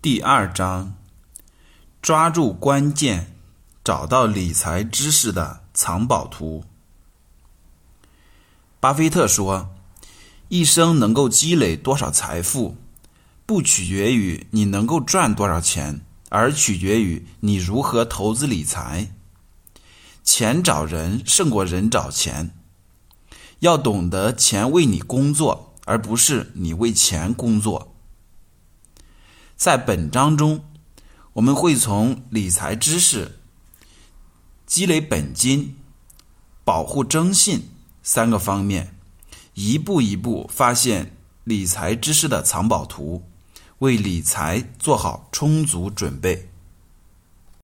第二章，抓住关键，找到理财知识的藏宝图。巴菲特说：“一生能够积累多少财富，不取决于你能够赚多少钱，而取决于你如何投资理财。钱找人胜过人找钱。要懂得钱为你工作，而不是你为钱工作。”在本章中，我们会从理财知识、积累本金、保护征信三个方面，一步一步发现理财知识的藏宝图，为理财做好充足准备。